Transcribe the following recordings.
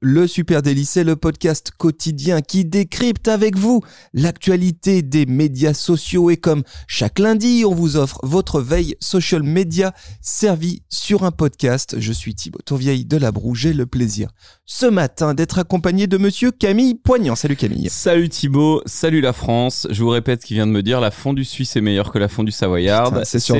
Le Super Daily, c'est le podcast quotidien qui décrypte avec vous l'actualité des médias sociaux et comme chaque lundi, on vous offre votre veille social media servie sur un podcast. Je suis Thibaut Tourvieille de la Broue, j'ai le plaisir ce matin d'être accompagné de monsieur Camille Poignant. Salut Camille. Salut Thibaut, salut la France. Je vous répète ce qu'il vient de me dire, la fondue suisse est meilleure que la fondue savoyarde. C'est sur.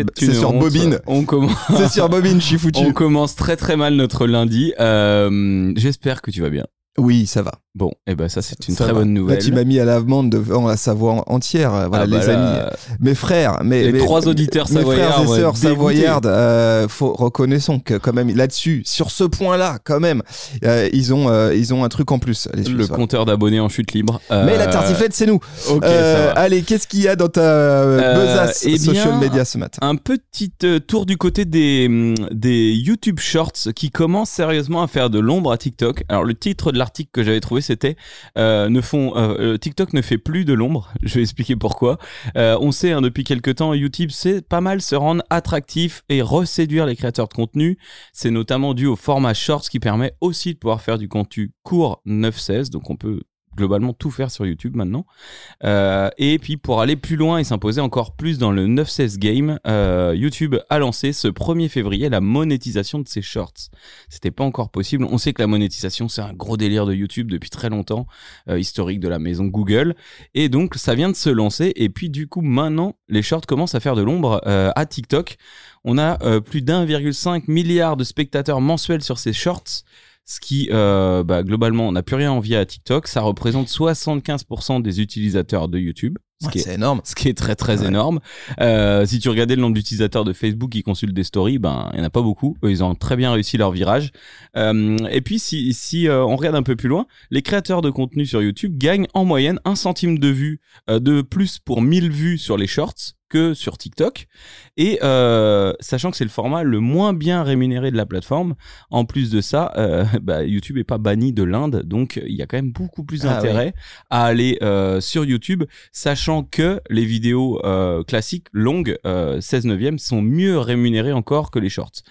Bobine. On commence, C'est sur Bobine, je suis foutu. on commence très très mal notre lundi. Euh, J'espère que tu vas bien. Oui, ça va. Bon, et ben ça c'est une Ça très va. bonne nouvelle. Là, tu m'as mis à l'amende devant la Savoie entière. euh, Voilà, Ah bah les là, amis. Mes frères, mes, Les mes- trois auditeurs mes frères et sœurs savoyardes, euh, faut reconnaissons que quand même là-dessus, sur ce point-là, quand même, euh, ils ont euh, ils ont un truc en plus. les Le compteur d'abonnés en chute libre. Mais la tartiflette, c'est nous. Ok, ça va. allez, qu'est-ce qu'il y a dans ta besace eh bien, social media ce matin? Un petit tour du côté des, hum, des YouTube Shorts qui commencent sérieusement à faire de l'ombre à TikTok. Alors le titre de que j'avais trouvé c'était euh, ne font euh, euh, TikTok ne fait plus de l'ombre. Je vais expliquer pourquoi. On sait hein, depuis quelques temps YouTube c'est pas mal se rendre attractif et reséduire les créateurs de contenu. C'est notamment dû au format Shorts qui permet aussi de pouvoir faire du contenu court 9-16 donc on peut globalement tout faire sur YouTube maintenant. Euh, et puis pour aller plus loin et s'imposer encore plus dans le 9-16 game, euh, YouTube a lancé ce 1er février la monétisation de ses shorts. C'était pas encore possible. On sait que la monétisation c'est un gros délire de YouTube depuis très longtemps, euh, historique de la maison Google. Et donc ça vient de se lancer. Et puis du coup maintenant les shorts commencent à faire de l'ombre à TikTok. On a plus d'1,5 milliard de spectateurs mensuels sur ces shorts. Ce qui, euh, bah, globalement, on n'a plus rien à envier à TikTok. Ça représente 75% des utilisateurs de YouTube. Ce Ouais, qui est C'est énorme. ce qui est très très Ouais. énorme. Euh, si tu regardais le nombre d'utilisateurs de Facebook qui consultent des stories, ben il y en a pas beaucoup. Eux, ils ont très bien réussi leur virage. Euh, et puis si si euh, on regarde un peu plus loin, les créateurs de contenu sur YouTube gagnent en moyenne un centime de vue euh, de plus pour 1000 vues sur les shorts que sur TikTok. Et euh, sachant que c'est le format le moins bien rémunéré de la plateforme, en plus de ça, euh, bah, YouTube est pas banni de l'Inde, donc il y a quand même beaucoup plus Ah d'intérêt à aller euh, sur YouTube, sachant que les vidéos euh, classiques longues, euh, 16 neuvième, sont mieux rémunérées encore que les shorts.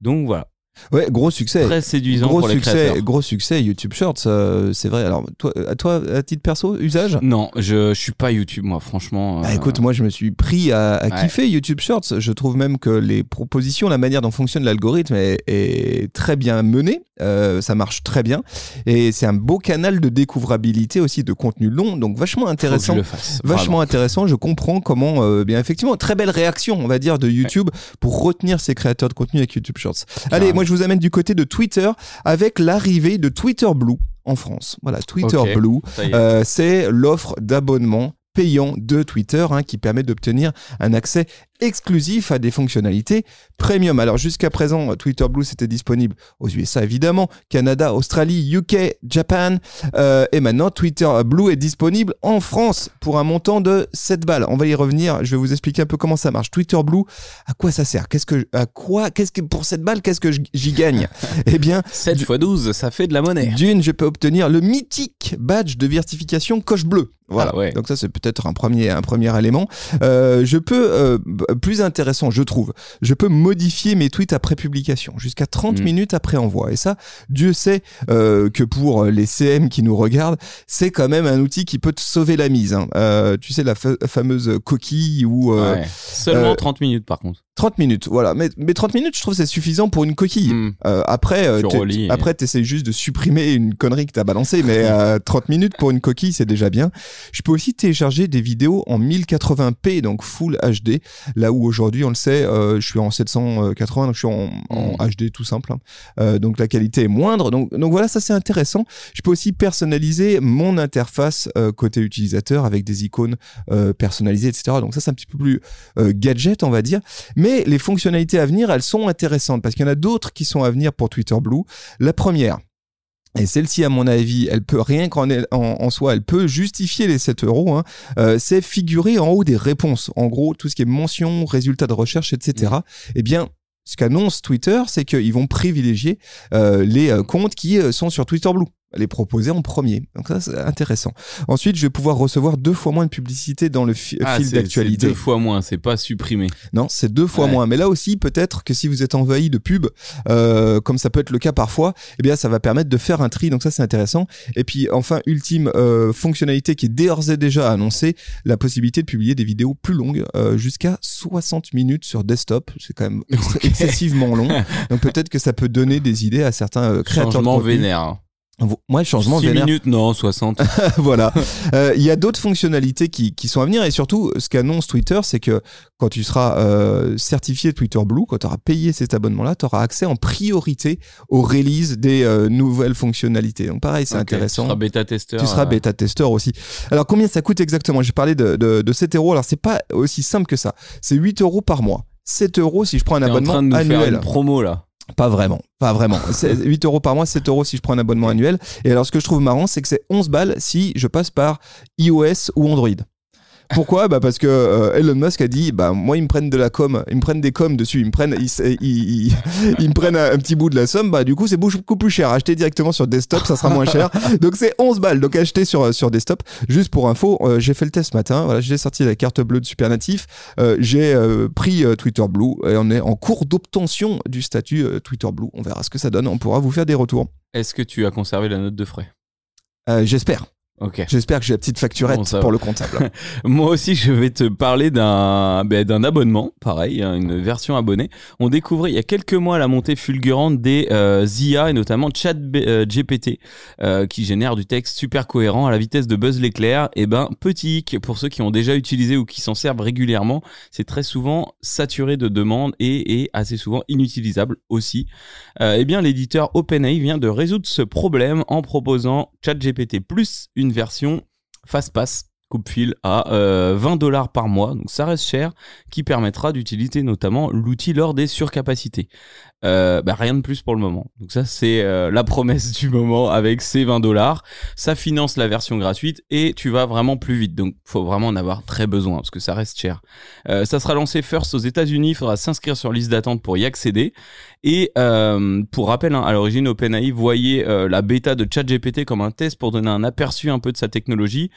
Donc voilà, Ouais, gros succès. très séduisant Gros pour les succès, créateurs. gros succès YouTube Shorts, euh, c'est vrai. Alors toi, à toi, à titre perso, usage? Non, je, je suis pas YouTube moi, franchement. Bah, euh, écoute, moi je me suis pris à, à Ouais. kiffer YouTube Shorts. Je trouve même que les propositions, la manière dont fonctionne l'algorithme est, est très bien menée. Euh, ça marche très bien. Et c'est un beau canal de découvrabilité aussi de contenu long, donc vachement faut que je intéressant. le fasse. Vachement intéressant, je comprends comment, euh, bien effectivement, très belle réaction, on va dire, de YouTube pour retenir ses créateurs de contenu avec YouTube Shorts. Allez, Carrément. Moi je vous amène du côté de Twitter avec l'arrivée de Twitter Blue en France. Voilà, Twitter. Blue, euh, c'est l'offre d'abonnement payant de Twitter hein, qui permet d'obtenir un accès exclusif à des fonctionnalités premium. Alors jusqu'à présent, Twitter Blue c'était disponible aux USA évidemment, Canada, Australie, UK, Japan, euh, et maintenant Twitter Blue est disponible en France pour un montant de 7 balles. On va y revenir, je vais vous expliquer un peu comment ça marche. Twitter Blue, à quoi ça sert? Qu'est-ce que à quoi qu'est-ce que pour 7 balles, qu'est-ce que j'y gagne? Eh bien, 7 x 12, ça fait de la monnaie. d'une, je peux obtenir le mythique badge de certification coche bleu. Voilà. Ah ouais. Donc ça, c'est peut-être un premier, un premier élément. Euh, je peux, euh, plus intéressant, je trouve, je peux modifier mes tweets après publication, jusqu'à 30 Mm. minutes après envoi. Et ça, Dieu sait euh, que pour les CM qui nous regardent, c'est quand même un outil qui peut te sauver la mise. hein. Euh, tu sais, la fa- fameuse coquille ou... euh, Ouais. Seulement euh, 30 minutes par contre. 30 minutes, voilà. Mais, mais 30 minutes, je trouve c'est suffisant pour une coquille. Hmm. Euh, après, euh, Tu après, t'essayes juste de supprimer une connerie que t'as balancée, mais euh, 30 minutes pour une coquille, c'est déjà bien. Je peux aussi télécharger des vidéos en 1080p, donc full HD. Là où aujourd'hui, on le sait, euh, je suis en 780, donc je suis en, en. HD tout simple. hein. Euh, donc la qualité est moindre. Donc, donc voilà, ça c'est intéressant. Je peux aussi personnaliser mon interface euh, côté utilisateur avec des icônes euh, personnalisées, etc. Donc ça c'est un petit peu plus euh, gadget, on va dire. Mais les fonctionnalités à venir, elles sont intéressantes parce qu'il y en a d'autres qui sont à venir pour Twitter Blue. La première, et celle-ci, à mon avis, elle peut rien qu'en en, en soi, elle peut justifier les 7 euros. Hein, euh, c'est figurer en haut des réponses. En gros, tout ce qui est mention, résultats de recherche, etc. Eh bien, ce qu'annonce Twitter, c'est qu'ils vont privilégier euh, les euh, comptes qui sont sur Twitter Blue les proposer en premier. Donc ça, c'est intéressant. Ensuite, je vais pouvoir recevoir deux fois moins de publicité dans le fi- Ah, fil d'actualité. Deux fois moins, c'est pas supprimé. Non, c'est deux fois Ouais. moins. Mais là aussi, peut-être que si vous êtes envahi de pubs, euh, comme ça peut être le cas parfois, eh bien, ça va permettre de faire un tri. Donc ça, c'est intéressant. Et puis, enfin, ultime euh, fonctionnalité qui est d'ores et déjà annoncée, la possibilité de publier des vidéos plus longues, euh, jusqu'à 60 minutes sur desktop. C'est quand même excessivement long. Donc peut-être que ça peut donner des idées à certains créateurs Changement de vénère. Moi, changement 6 vénère. minutes, non, 60. voilà. Euh, Il y a d'autres fonctionnalités qui, qui sont à venir et surtout, ce qu'annonce Twitter, c'est que quand tu seras euh, certifié Twitter Blue, quand tu auras payé cet abonnement-là, tu auras accès en priorité aux releases des euh, nouvelles fonctionnalités. Donc pareil, c'est intéressant. Tu seras bêta-testeur. Tu seras euh, bêta-testeur aussi. Alors combien ça coûte exactement? J'ai parlé de, de, de 7 euros. Alors c'est pas aussi simple que ça. C'est 8 euros par mois. 7 euros si je prends un T'es en abonnement train de nous faire annuel. une promo là. Pas vraiment, pas vraiment. C'est 8 euros par mois, 7 euros si je prends un abonnement annuel. Et alors, ce que je trouve marrant, c'est que c'est 11 balles si je passe par iOS ou Android. Pourquoi bah Parce que euh, Elon Musk a dit bah moi ils me prennent de la com, ils me prennent des coms dessus, ils me prennent ils, ils, ils- ils me prennent un, un petit bout de la somme, bah du coup c'est beaucoup plus cher. Acheter directement sur desktop, ça sera moins cher. Donc c'est 11 balles. Donc acheter sur sur desktop. Juste pour info, euh, j'ai fait le test ce matin. Voilà, j'ai sorti la carte bleue de Super Natif. Euh, j'ai euh, pris euh, Twitter Blue et on est en cours d'obtention du statut euh, Twitter Blue. On verra ce que ça donne. On pourra vous faire des retours. Est-ce que tu as conservé la note de frais? Euh, J'espère. Ok. J'espère que j'ai la petite facturette Bon, pour va. le comptable. Moi aussi, je vais te parler d'un ben, d'un abonnement, pareil, hein, une version abonnée. On découvrait il y a quelques mois la montée fulgurante des euh, IA et notamment Chat euh, GPT euh, qui génère du texte super cohérent à la vitesse de Buzz l'éclair. Et ben petit hic pour ceux qui ont déjà utilisé ou qui s'en servent régulièrement, c'est très souvent saturé de demandes et, et assez souvent inutilisable aussi. Euh, eh bien, l'éditeur OpenAI vient de résoudre ce problème en proposant ChatGPT plus une version FastPass coupe-fil à euh, 20 dollars par mois, donc ça reste cher, qui permettra d'utiliser notamment l'outil lors des surcapacités. Euh, bah, rien de plus pour le moment. Donc ça c'est euh, la promesse du moment avec ces 20 dollars. Ça finance la version gratuite et tu vas vraiment plus vite. Donc faut vraiment en avoir très besoin parce que ça reste cher. Euh, ça sera lancé first aux États-Unis. Il faudra s'inscrire sur liste d'attente pour y accéder. Et euh, pour rappel, hein, à l'origine, OpenAI voyait euh, la bêta de ChatGPT comme un test pour donner un aperçu un peu de sa technologie.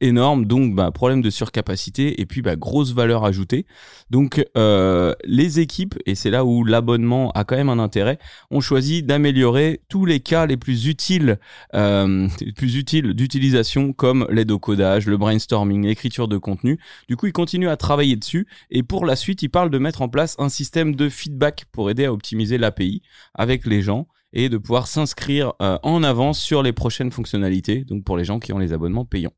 Énorme, donc bah, problème de surcapacité et puis bah, grosse valeur ajoutée. Donc euh, les équipes, et c'est là où l'abonnement a quand même un intérêt, ont choisi d'améliorer tous les cas les plus utiles, euh, les plus utiles d'utilisation comme l'aide au codage, le brainstorming, l'écriture de contenu. Du coup, ils continuent à travailler dessus et pour la suite, ils parlent de mettre en place un système de feedback pour aider à optimiser l'API avec les gens et de pouvoir s'inscrire euh, en avance sur les prochaines fonctionnalités, donc pour les gens qui ont les abonnements payants.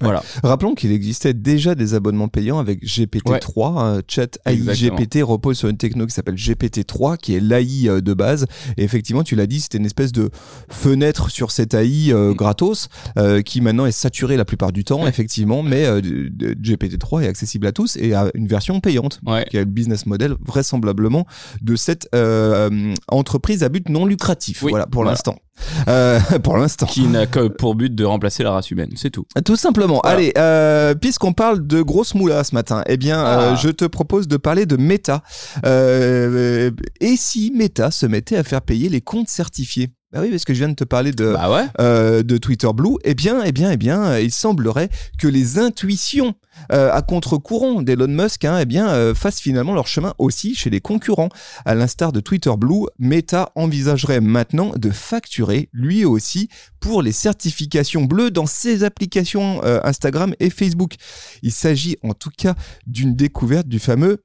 Voilà. Rappelons qu'il existait déjà des abonnements payants avec GPT-3. hein, Chat AI Exactement. GPT repose sur une techno qui s'appelle GPT-3, qui est l'AI euh, de base. Et effectivement, tu l'as dit, c'était une espèce de fenêtre sur cette AI euh, Mm. gratos, euh, qui maintenant est saturée la plupart du temps, Ouais. effectivement. Mais euh, de- de- GPT-3 est accessible à tous et a une version payante. Ouais. qui est le business model vraisemblablement de cette entreprise à but non lucratif. Oui, voilà pour voilà. Euh, pour l'instant. Qui n'a que pour but de remplacer la race humaine, c'est tout. Tout simplement. Voilà. Allez, euh, puisqu'on parle de grosses moulas ce matin, eh bien, Ah. euh, je te propose de parler de Meta. Euh, et si Meta se mettait à faire payer les comptes certifiés? Bah oui, parce que je viens de te parler de, Bah ouais. euh, de Twitter Blue, eh bien, eh bien, eh bien, euh, il semblerait que les intuitions euh, à contre-courant d'Elon Musk, hein, eh bien, euh, fassent finalement leur chemin aussi chez les concurrents. À l'instar de Twitter Blue, Meta envisagerait maintenant de facturer lui aussi pour les certifications bleues dans ses applications Instagram et Facebook. Il s'agit en tout cas d'une découverte du fameux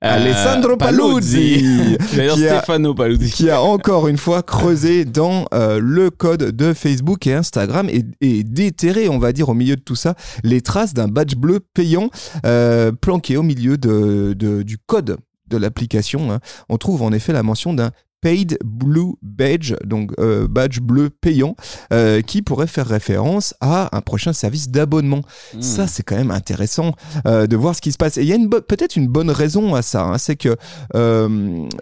Alessandro Paluzzi, qui a- Stefano Paluzzi. qui a encore une fois creusé dans euh, le code de Facebook et Instagram et, et déterré, on va dire, au milieu de tout ça, les traces d'un badge bleu payant euh, planqué au milieu de, de- du code de l'application. hein. On trouve en effet la mention d'un Paid Blue Badge, donc euh, badge bleu payant, euh, qui pourrait faire référence à un prochain service d'abonnement. Hmm. Ça, c'est quand même intéressant euh, de voir ce qui se passe. Et il y a peut-être une bonne raison à ça, hein, c'est que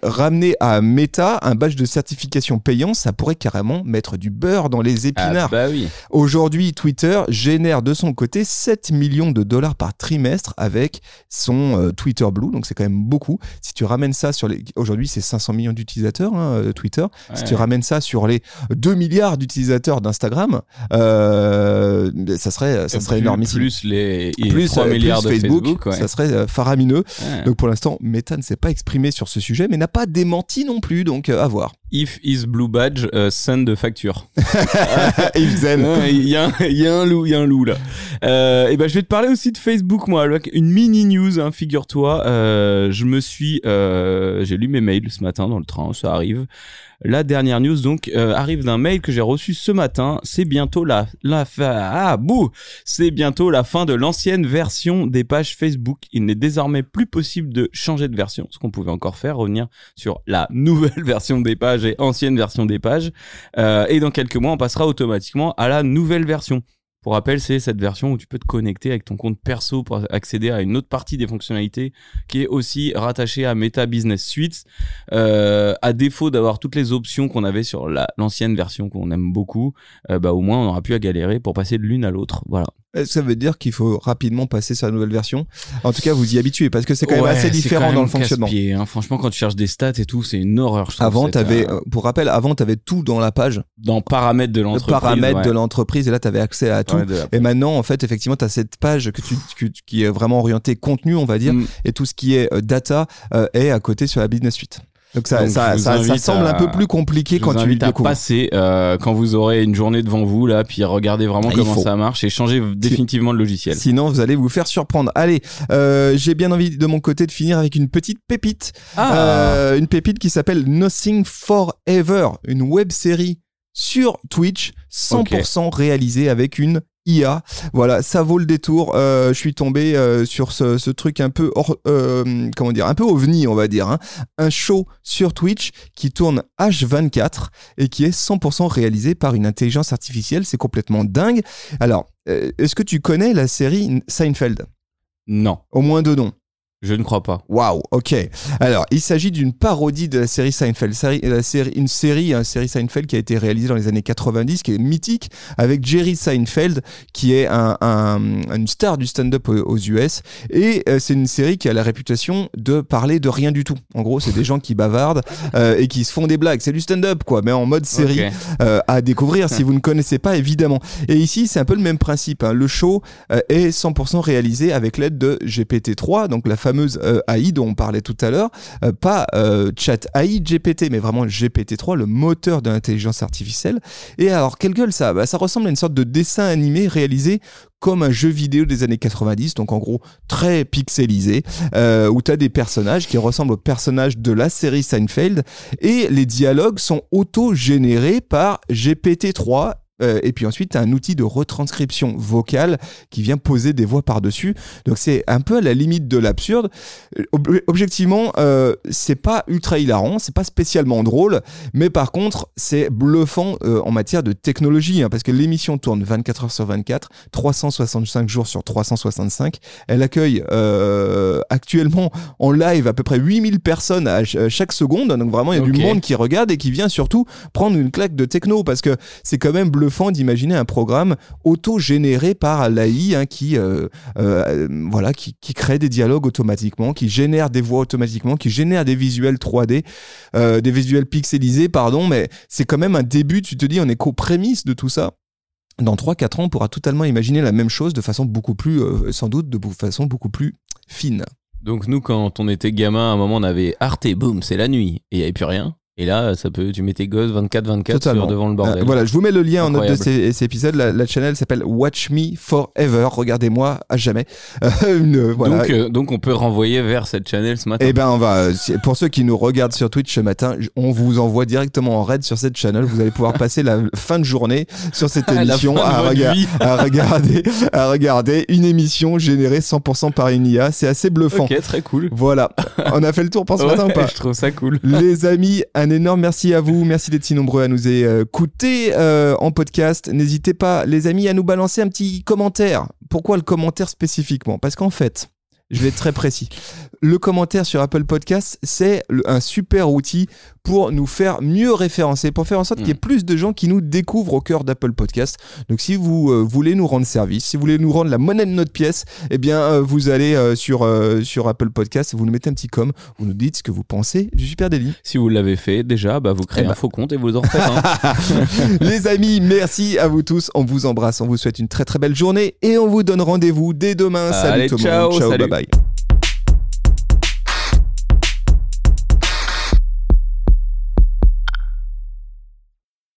ramener à Meta un badge de certification payant, ça pourrait carrément mettre du beurre dans les Ah, épinards. bah oui. Aujourd'hui, Twitter génère de son côté 7 millions de dollars par trimestre avec son Twitter Blue, donc c'est quand même beaucoup. Si tu ramènes ça sur les... Aujourd'hui, c'est 500 millions d'utilisateurs, hein, euh, Twitter. Si tu ramènes ça sur les 2 milliards d'utilisateurs d'Instagram, euh, ça serait, ça serait Plus- énormissime. Plus les Plus, 3 euh, milliards plus de Facebook, Facebook. ouais. ça serait faramineux. Ouais. Donc pour l'instant, Meta ne s'est pas exprimé sur ce sujet, mais n'a pas démenti non plus, donc à voir. If is blue badge, euh, send de facture. If then. Ouais, Il y, a un- il y a un loup, il y a un loup là. Euh, et ben je vais te parler aussi de Facebook moi, avec une mini news. Hein, Figure-toi, euh, je me suis, euh, j'ai lu mes mails ce matin dans le train, ça arrive. La dernière news donc euh, arrive d'un mail que j'ai reçu ce matin. C'est bientôt la la fin. Ah bouh, c'est bientôt la fin de l'ancienne version des pages Facebook. Il n'est désormais plus possible de changer de version, ce qu'on pouvait encore faire, revenir sur la nouvelle version des pages et ancienne version des pages. Euh, et dans quelques mois, on passera automatiquement à la nouvelle version. Pour rappel, c'est cette version où tu peux te connecter avec ton compte perso pour accéder à une autre partie des fonctionnalités qui est aussi rattachée à Meta Business Suite. Euh, à défaut d'avoir toutes les options qu'on avait sur la- l'ancienne version qu'on aime beaucoup, euh, bah au moins on n'aura plus à galérer pour passer de l'une à l'autre. Voilà. Est-ce que ça veut dire qu'il faut rapidement passer sur la nouvelle version? En tout cas, vous y habituez parce que c'est quand même Ouais, assez différent quand dans le fonctionnement. hein. Franchement, quand tu cherches des stats et tout, c'est une horreur. je Avant, t'avais, euh, euh, pour rappel, avant, tu avais tout dans la page, dans paramètres de le l'entreprise. paramètre ouais. de l'entreprise, et là, tu avais accès à tout. Et maintenant, en fait, effectivement, tu as cette page que tu, que- qui est vraiment orientée contenu, on va dire, Mm. et tout ce qui est euh, data euh, est à côté sur la business suite. Donc ça, Donc, ça, ça, ça semble à- un peu plus compliqué quand tu découvres. passer euh, quand vous aurez une journée devant vous là, puis regardez vraiment Ah, il comment faut. ça marche et changez définitivement le logiciel. Sinon, vous allez vous faire surprendre. Allez, euh, j'ai bien envie de mon côté de finir avec une petite pépite. Ah. Euh, une pépite qui s'appelle Nothing Forever, une web série sur Twitch, 100% réalisée avec une IA. Voilà, ça vaut le détour. Euh, je suis tombé euh, sur ce, ce truc un peu, hors- euh, comment dire, un peu ovni, on va dire. hein. Un show sur Twitch qui tourne H24 et qui est 100% réalisé par une intelligence artificielle. C'est complètement dingue. Alors, est-ce que tu connais la série Seinfeld? Non, Au moins deux noms. Je ne crois pas. Waouh, ok. Alors, il s'agit d'une parodie de la série Seinfeld. Série- la série- une série, une série Seinfeld qui a été réalisée dans les années 90, qui est mythique, avec Jerry Seinfeld, qui est un, un- une star du stand-up aux, US. Et euh, c'est une série qui a la réputation de parler de rien du tout. En gros, c'est des gens qui bavardent euh, et qui se font des blagues. C'est du stand-up, quoi, mais en mode série euh, à découvrir si vous ne connaissez pas évidemment. Et ici c'est un peu le même principe. hein. Le show euh, est 100% réalisé avec l'aide de GPT-3, donc la fameuse euh, AI dont on parlait tout à l'heure, Euh, pas euh, chat AI GPT, mais vraiment GPT-3, le moteur de l'intelligence artificielle. Et alors quelle gueule ça Bah, Ça ressemble à une sorte de dessin animé réalisé comme un jeu vidéo des années 90, donc en gros très pixelisé, où tu as des personnages qui ressemblent aux personnages de la série Seinfeld, et les dialogues sont auto-générés par GPT-3. Euh, et puis ensuite, tu as un outil de retranscription vocale qui vient poser des voix par-dessus. Donc c'est un peu à la limite de l'absurde. Euh, ob- objectivement, euh, c'est pas ultra hilarant, c'est pas spécialement drôle, mais par contre, c'est bluffant euh, en matière de technologie, hein, parce que l'émission tourne 24 heures sur 24, 365 jours sur 365. Elle accueille euh, actuellement en live à peu près 8000 personnes à ch- à chaque seconde, donc vraiment il y a du monde qui regarde et qui vient surtout prendre une claque de techno, parce que c'est quand même bluffant d'imaginer un programme auto-généré par l'AI hein, qui, euh, euh, voilà, qui, crée des dialogues automatiquement, qui génère des voix automatiquement, qui génère des visuels 3D, euh, des visuels pixelisés, pardon, mais c'est quand même un début, tu te dis, on est qu'aux prémices de tout ça. Dans 3-4 ans, on pourra totalement imaginer la même chose de façon beaucoup plus, sans doute, de façon beaucoup plus fine. Donc nous, quand on était gamin, à un moment, on avait Arte, boum, c'est la nuit, et il n'y avait plus rien. Et là, ça peut, tu mets tes gosses 24-24 Totalement. sur devant le bordel. Euh, voilà, je vous mets le lien en note de ces- cet épisode. La, la channel s'appelle Watch Me Forever. Regardez-moi à jamais. Euh, voilà. donc, euh, donc on peut renvoyer vers cette channel ce matin. Eh ben, on va. Pour ceux qui nous regardent sur Twitch ce matin, on vous envoie directement en raid sur cette channel. Vous allez pouvoir passer la fin de journée sur cette émission à, rega- à regarder, à regarder une émission générée 100% par une IA. C'est assez bluffant. Ok, très cool. Voilà. On a fait le tour pour ce Ouais, matin ou pas je trouve ça cool. Les amis, un Un énorme merci à vous. Merci d'être si nombreux à nous écouter euh, en podcast. N'hésitez pas, les amis, à nous balancer un petit commentaire. Pourquoi le commentaire spécifiquement? Parce qu'en fait, je vais être très précis. Le commentaire sur Apple Podcast, c'est un super outil pour nous faire mieux référencer, pour faire en sorte qu'il y ait plus de gens qui nous découvrent au cœur d'Apple Podcast. Donc si vous euh, voulez nous rendre service, si vous voulez nous rendre la monnaie de notre pièce, eh bien euh, vous allez euh, sur, sur Apple Podcast, vous nous mettez un petit com, vous nous dites ce que vous pensez du Super Daily. Si vous l'avez fait déjà, bah, vous créez Eh un ben. faux compte et vous en refaites un. Les amis, merci à vous tous. On vous embrasse, on vous souhaite une très très belle journée et on vous donne rendez-vous dès demain. Salut Allez, tout le ciao, monde. Ciao, salut. bye bye.